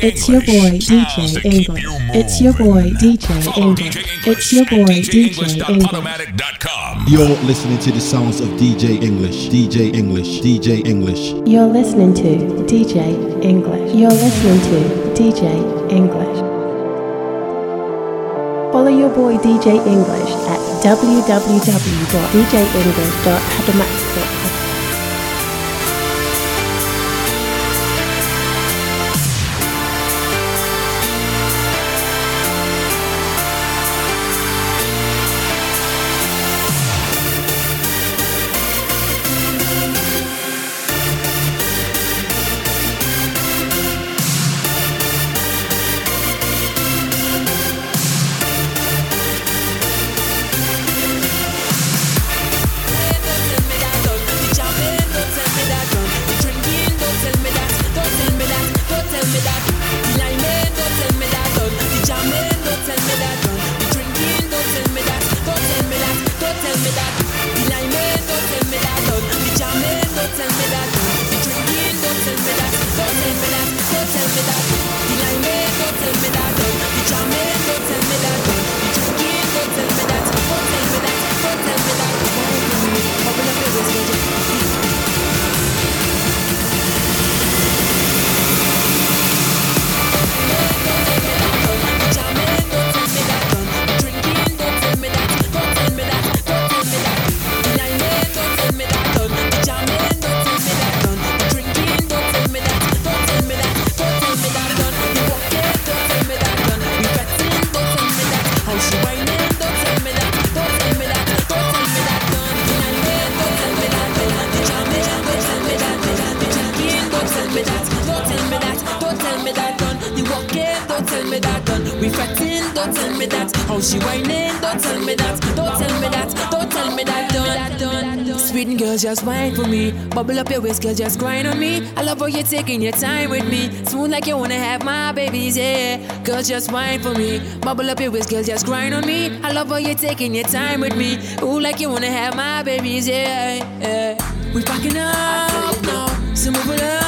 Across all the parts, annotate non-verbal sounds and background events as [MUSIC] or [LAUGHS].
It's your boy DJ English. It's your boy DJ English. It's your boy DJ English. You're listening to the sounds of DJ English. DJ English. DJ English. You're listening to DJ English. You're listening to DJ English. Follow your boy DJ English at www.djenglish.podomatic.com. just whine for me. Bubble up your waist, girl, just grind on me. I love how you're taking your time with me. Smooth like you wanna have my babies, yeah. Girl, just whine for me. Bubble up your waist, girl, just grind on me. I love how you're taking your time with me. Ooh, like you wanna have my babies, yeah. yeah. We packing up now, so move it along.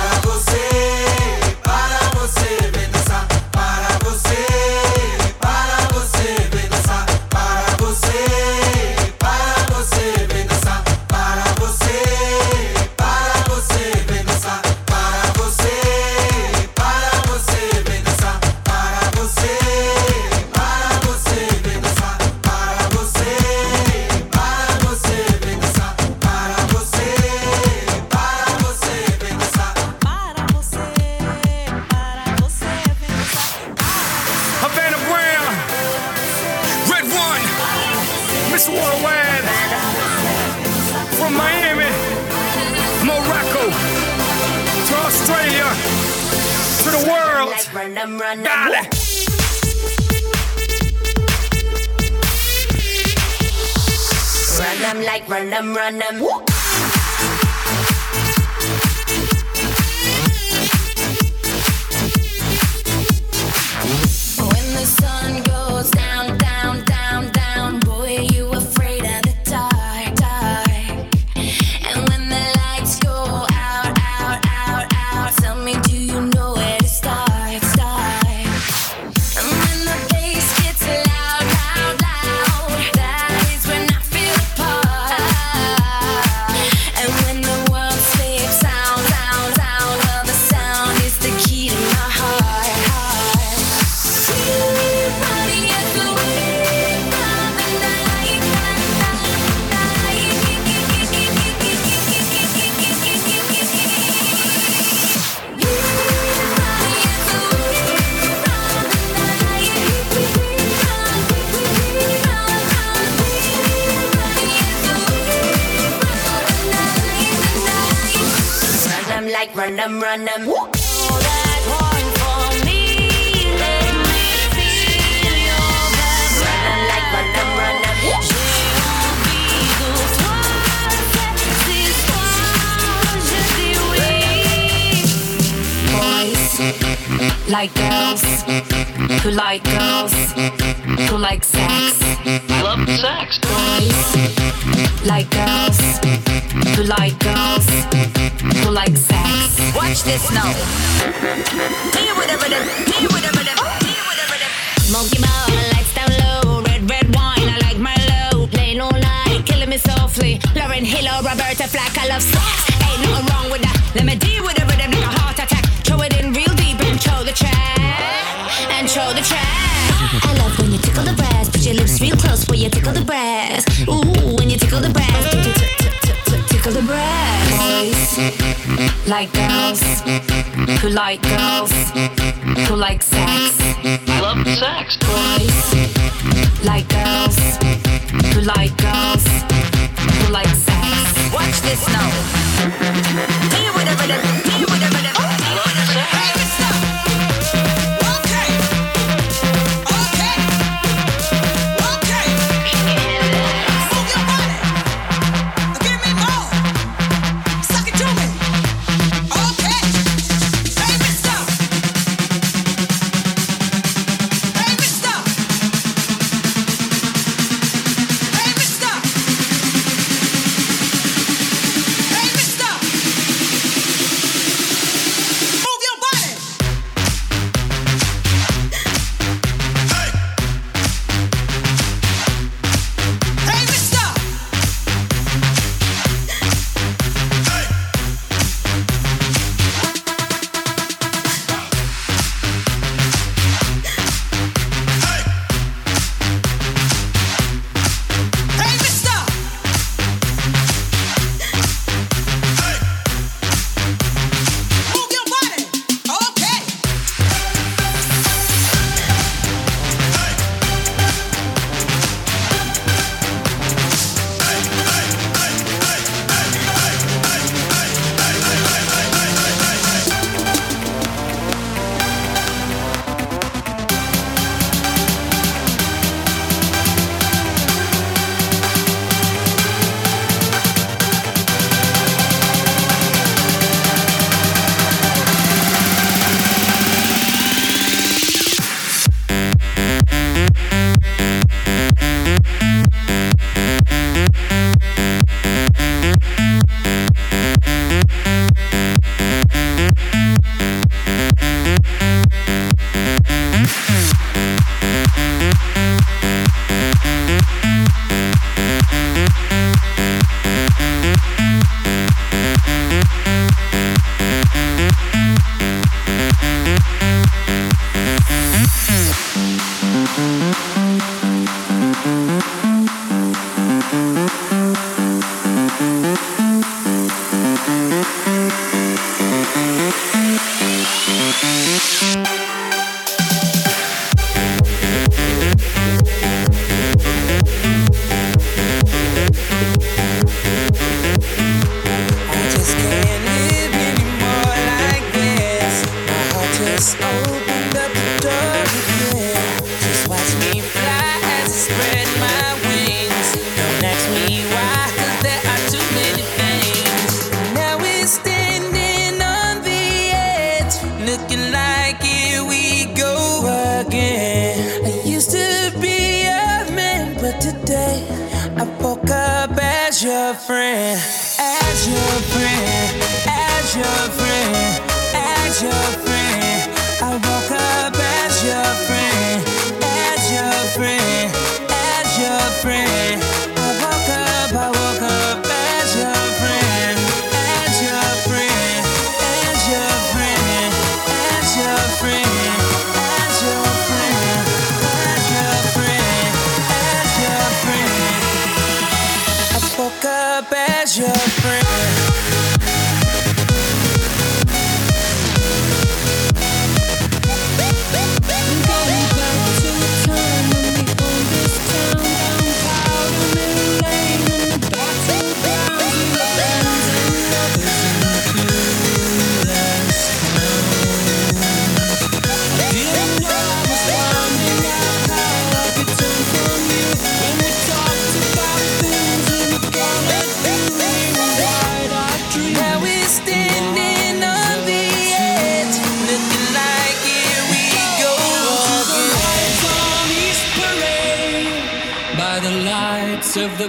run them, run them. Who like girls, who like sex. Love sex. Boys like girls, who like girls, who like sex. Watch this now. Smoky ball, lights down low, red red wine, I like my low. Lay no light, killing me softly. Lauryn Hill or Roberta Flack, I love sex. Ain't nothing wrong with that. Let me deal with the rhythm like a heart attack. Throw it in real deep and show the track, show the track. I love when you tickle the brass, put your lips real close where you tickle the brass. Ooh, when you tickle the brass, tickle, the brass. Boys like girls, who like girls, who like sex. Love sex. Boys like girls, who like girls, who like sex. Watch this now.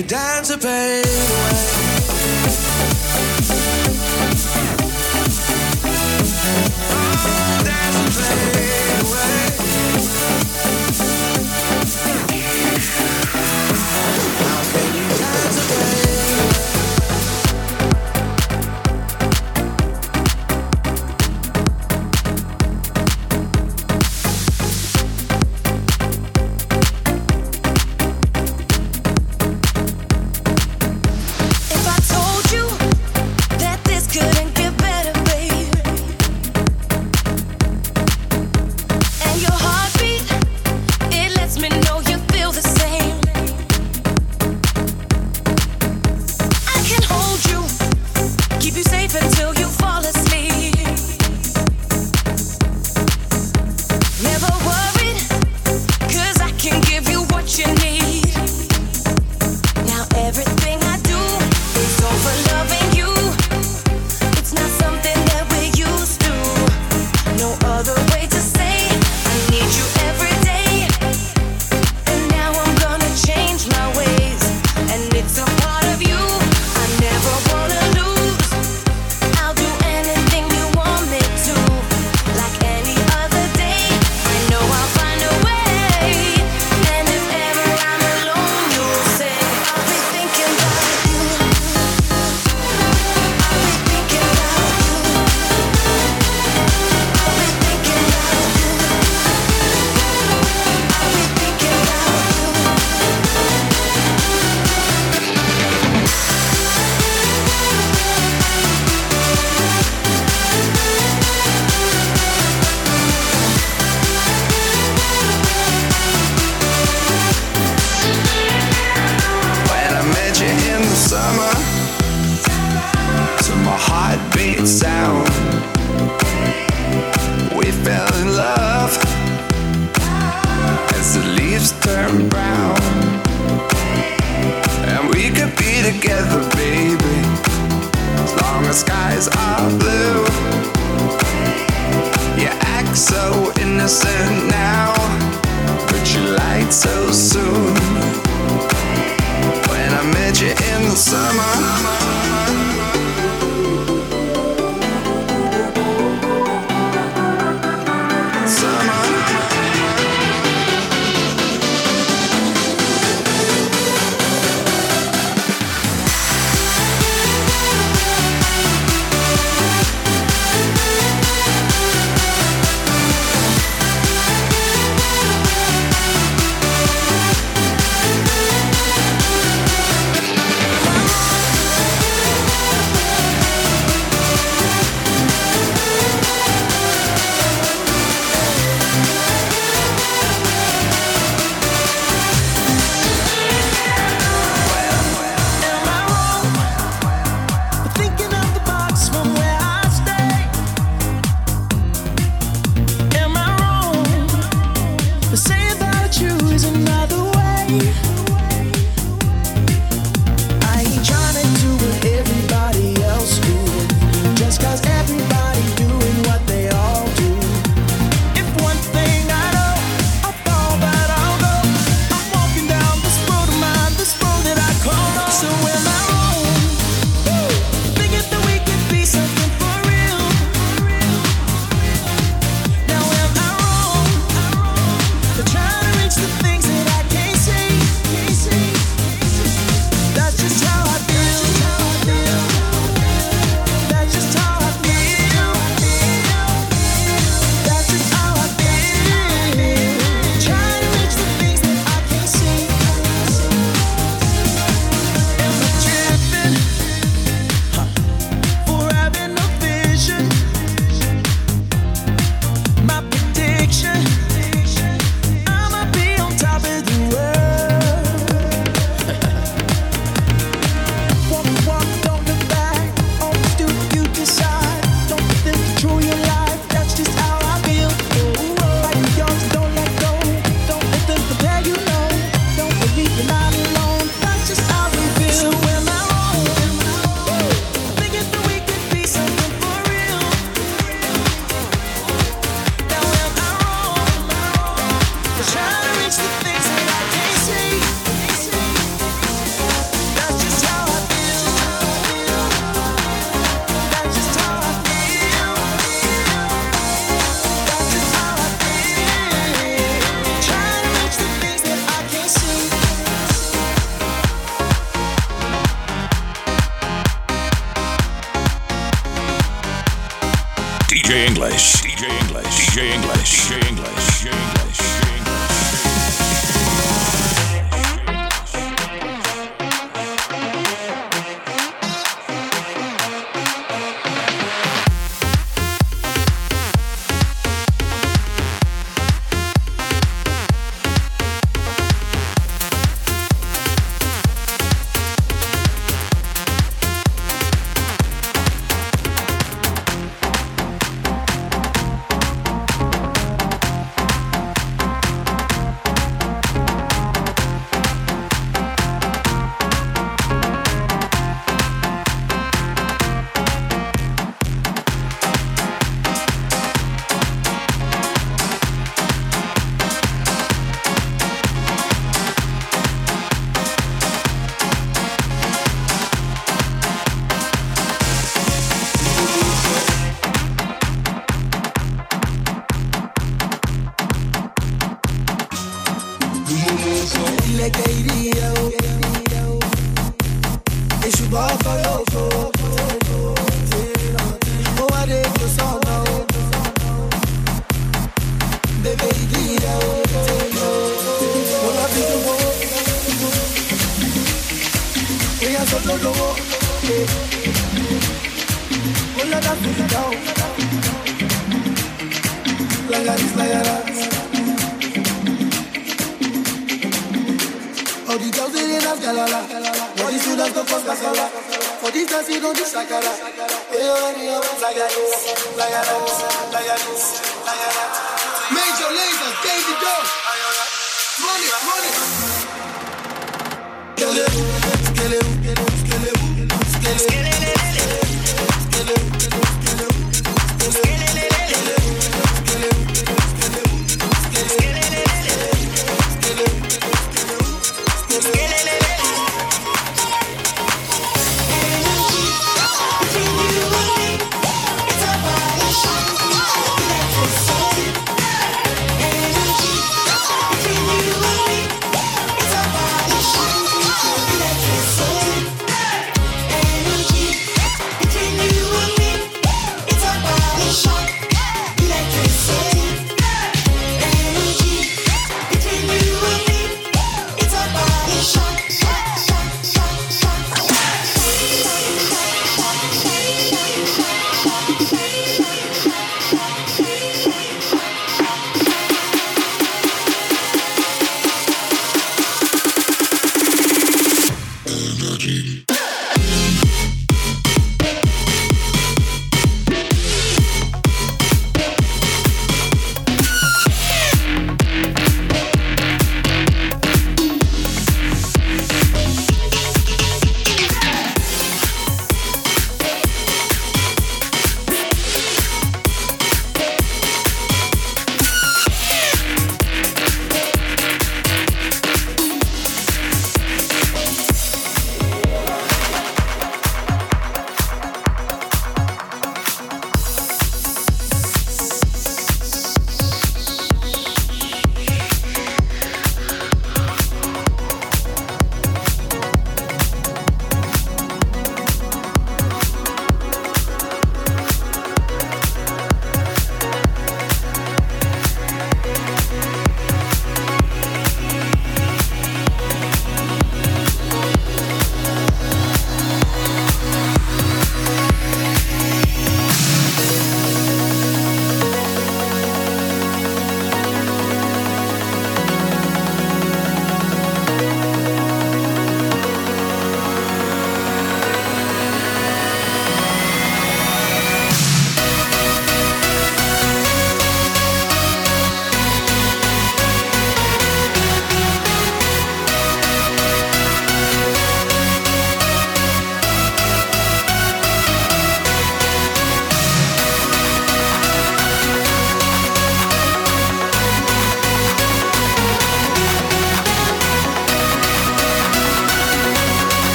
you down to pay.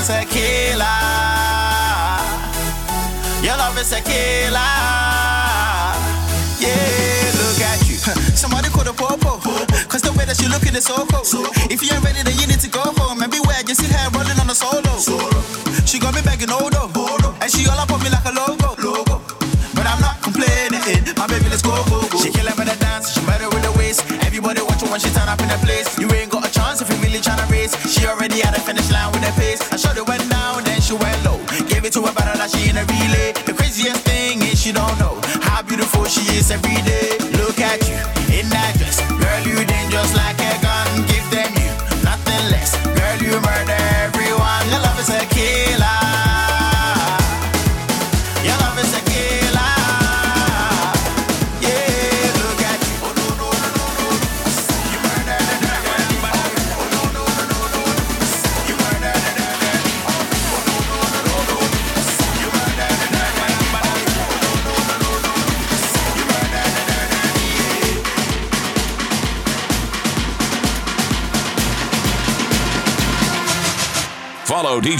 is a killer. Your love is a killer. Yeah, look at you. Somebody call the popo. Cause the way that she looking is so cool. If you ain't ready, then you need to go home. And beware, you see her rolling on a solo. She got me begging, hold up. And she all up on me like a logo. every day.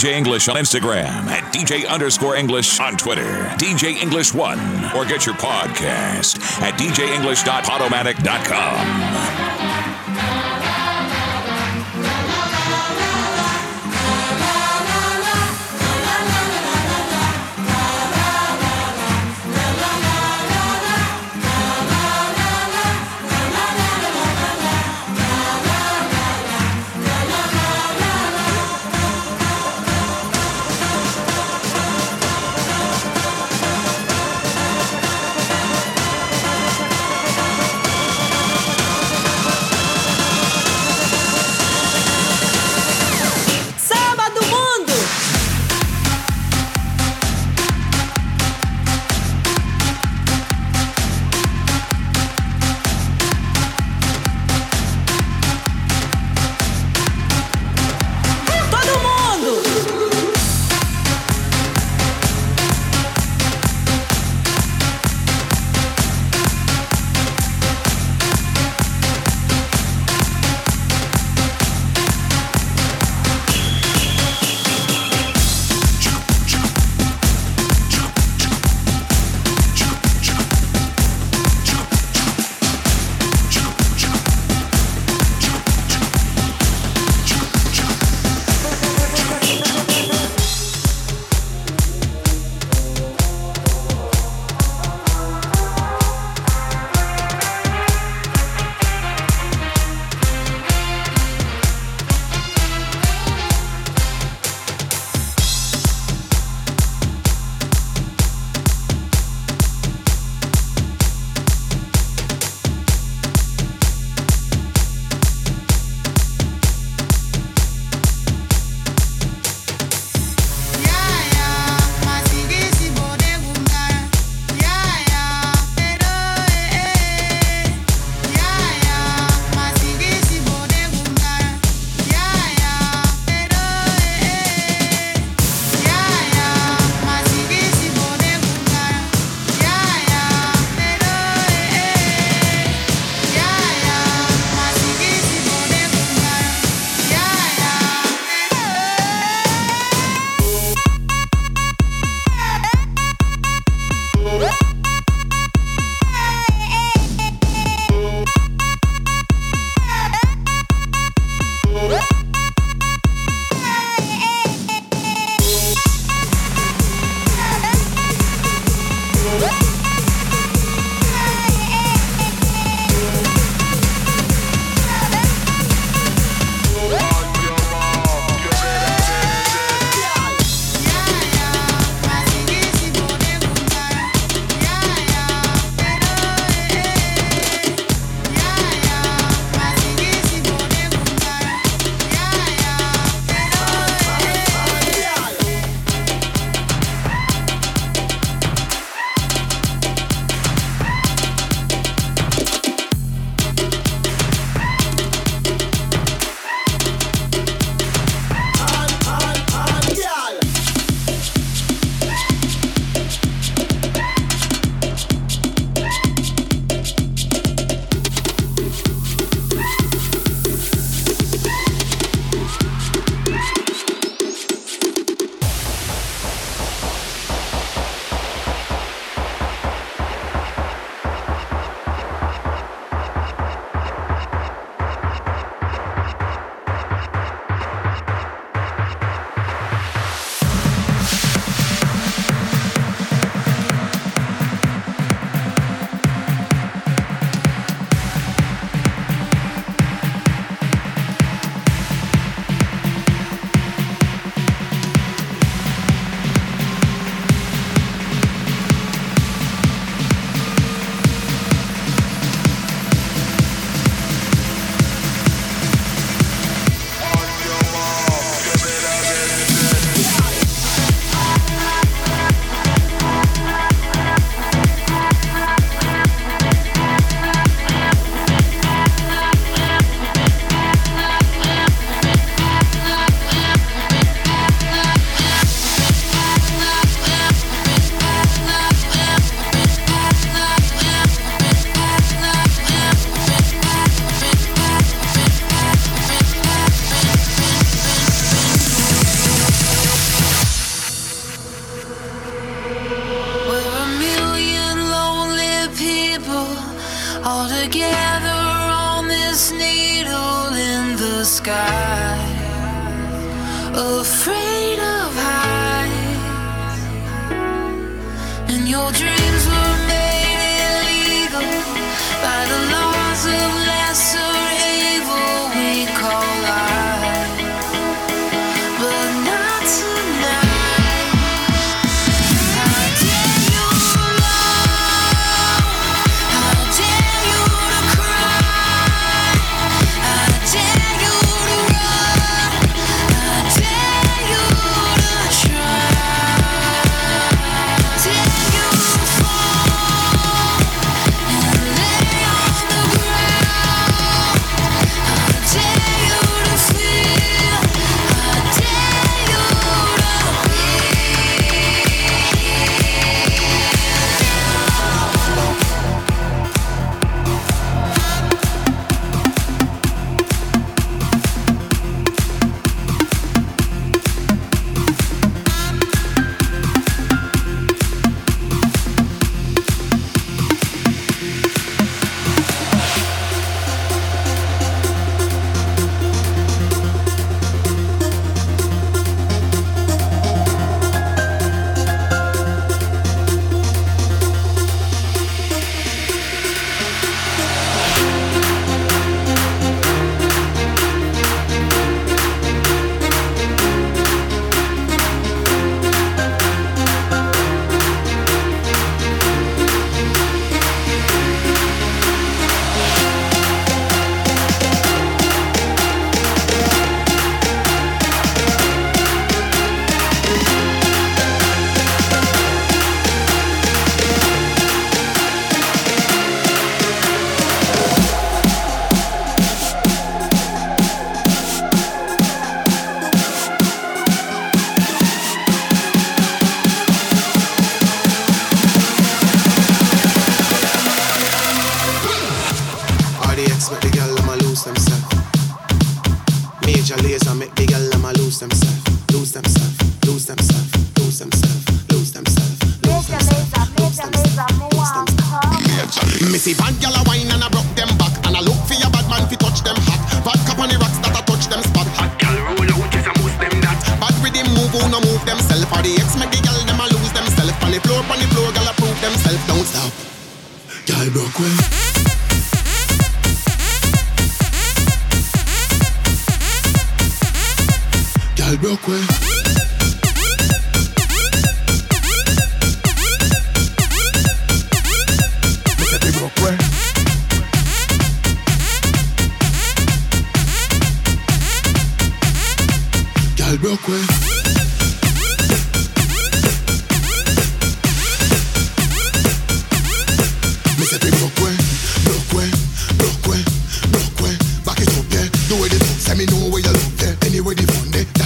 DJ English on Instagram, at DJ underscore English on Twitter, DJ English One, or get your podcast at djenglish.podomatic.com.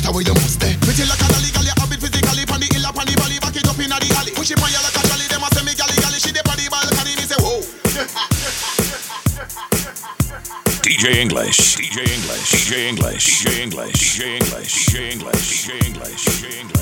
matter where you must stay. Pretty like a dolly, gally, habit physically, pon the hill, pon the valley, back it up inna the alley. Push it pon you like a jolly, them a send me gally, gally. She dey pon the balcony, me say whoa. [LAUGHS] DJ English, DJ English, DJ English, DJ English, DJ English, DJ English, DJ English, DJ English.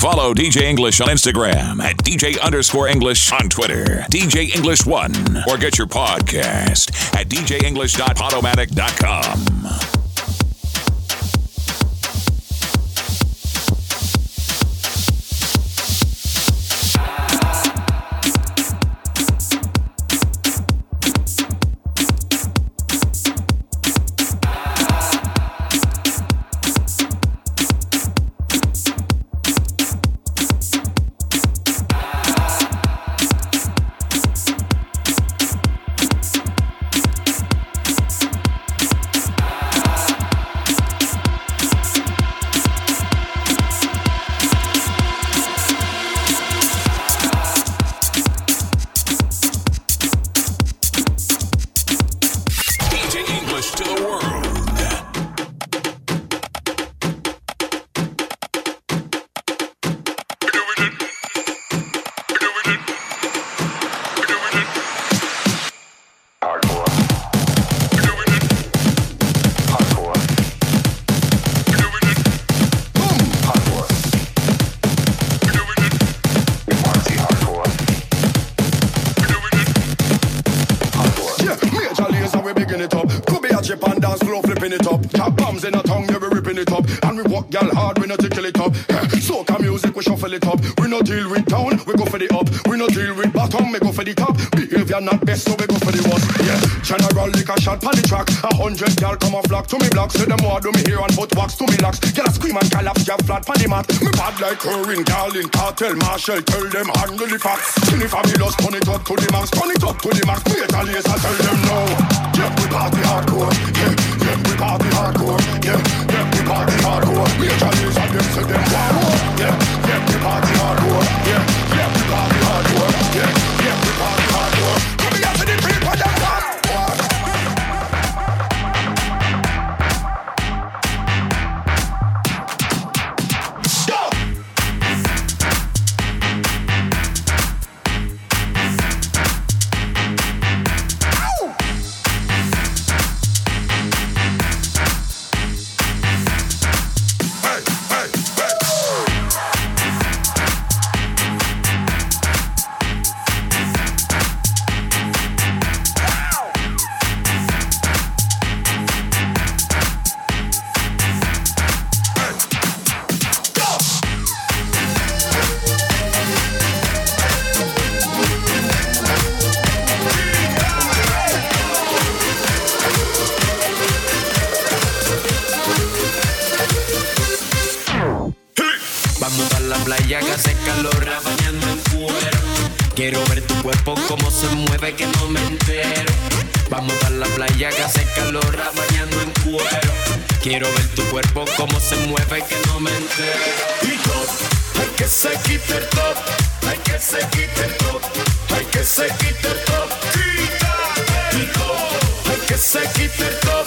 Follow DJ English on Instagram at DJ underscore English on Twitter, DJ English1, or get your podcast at djenglish.podomatic.com. We no deal with down, we go for the up. We no deal with bottom, we go for the top. Behavior not best, so we go for the worst. Yeah, general lick a shot on the track. A hundred gal come off flock to me block. Say them more do me here and put wax to me locks. Gal a scream and collapse, yeah, flat on the mat. Me bad like Corinne, gal in cartel, Marshall, tell them handle the facts. Skinny fabulous, turn it up to the max, turn it up to the max. Major Lazer, tell them no. Yeah, we party hardcore. Yeah, yeah, we party hardcore. Yeah, yeah, party hardcore. Major Lazer, them say them want more. Yeah, yeah, we party hardcore. Yeah, no me entero. Y top, hay que se quite el top, hay que se quite el top, hay que se quite el top. Quítate top, hay que se quite el top,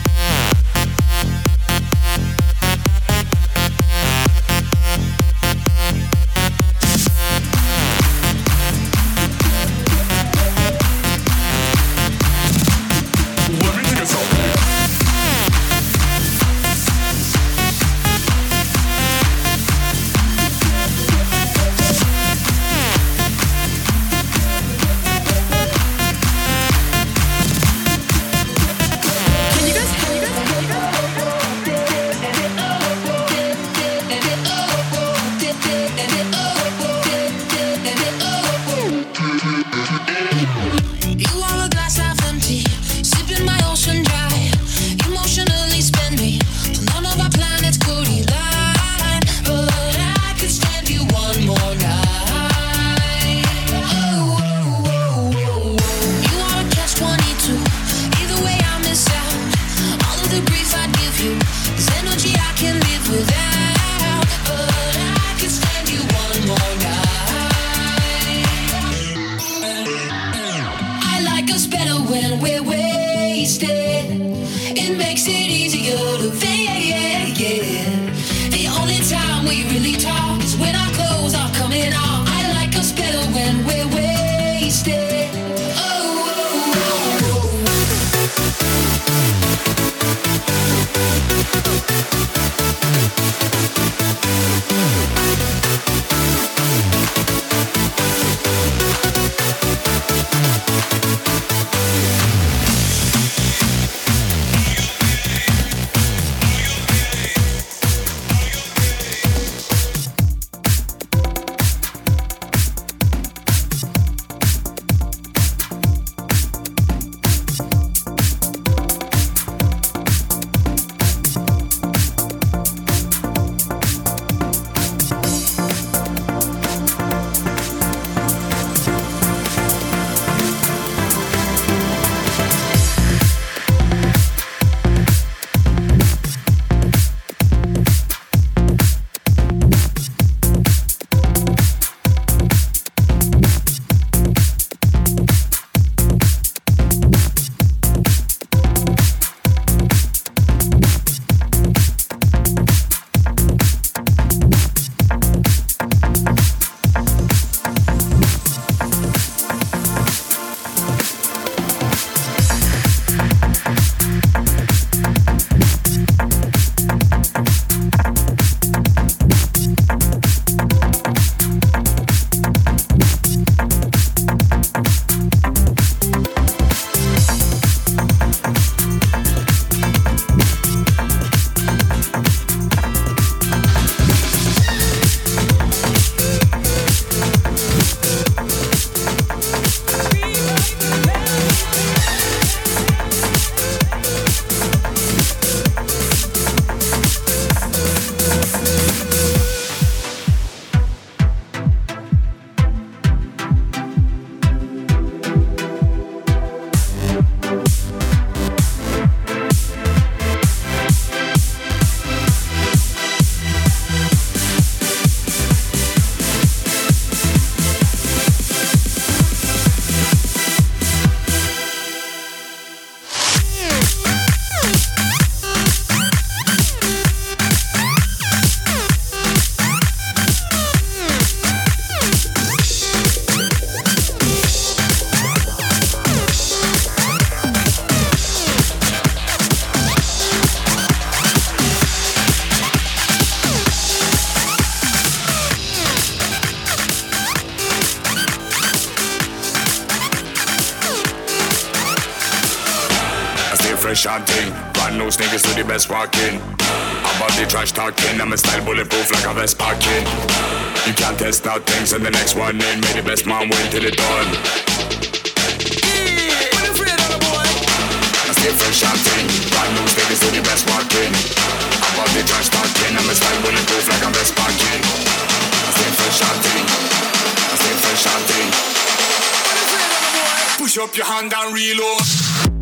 And the next one in, may the best man win till it done. I stay fresh and ting. Brand new sneakers to the best walking. About the trash talking, I'm a style bulletproof like a vest parking. I stay fresh and ting. I stay fresh and ting. Push up your hand and reload.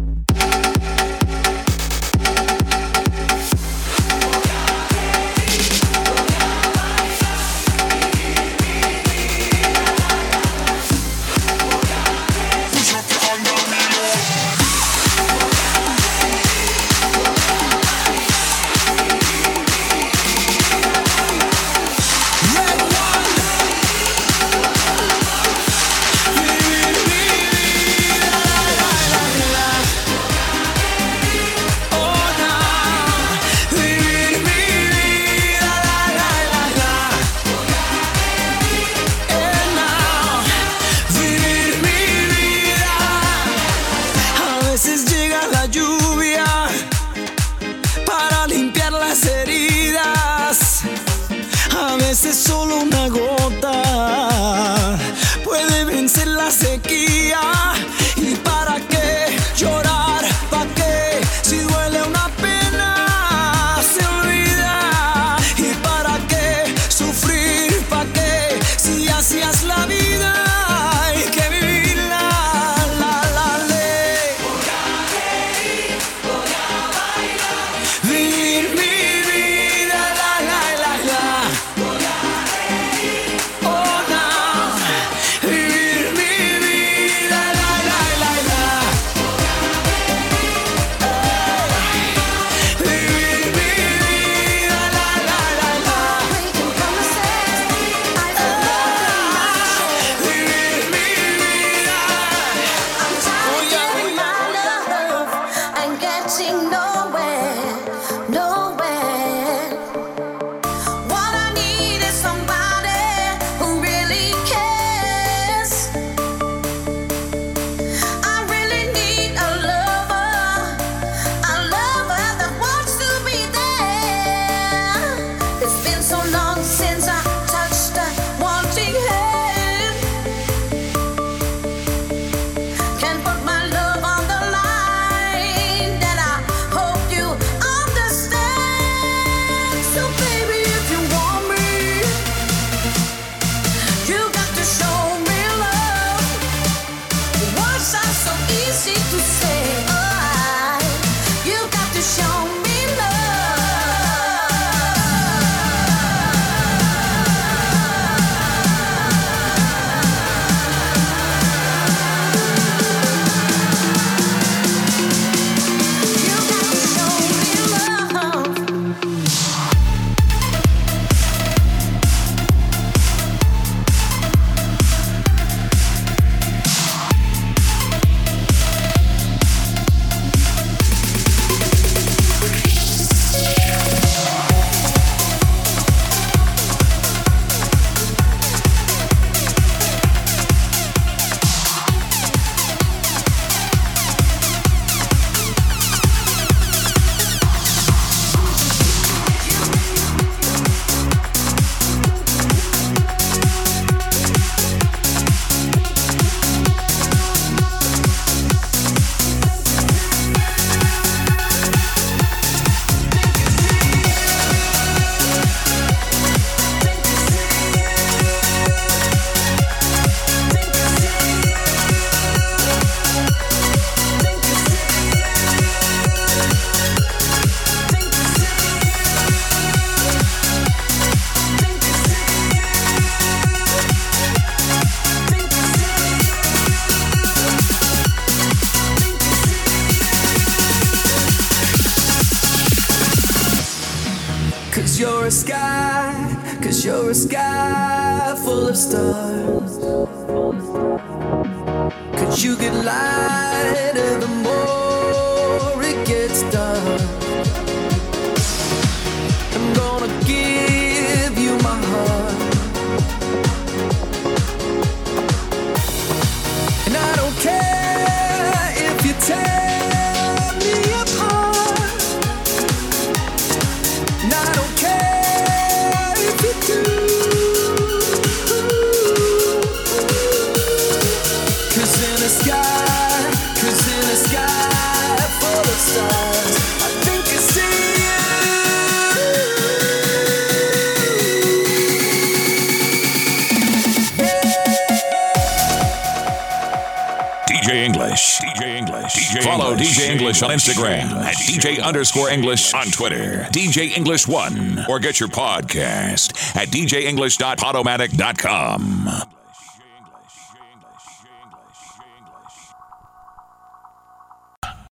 underscore English on Twitter, DJ English One, or get your podcast at djenglish.podomatic.com.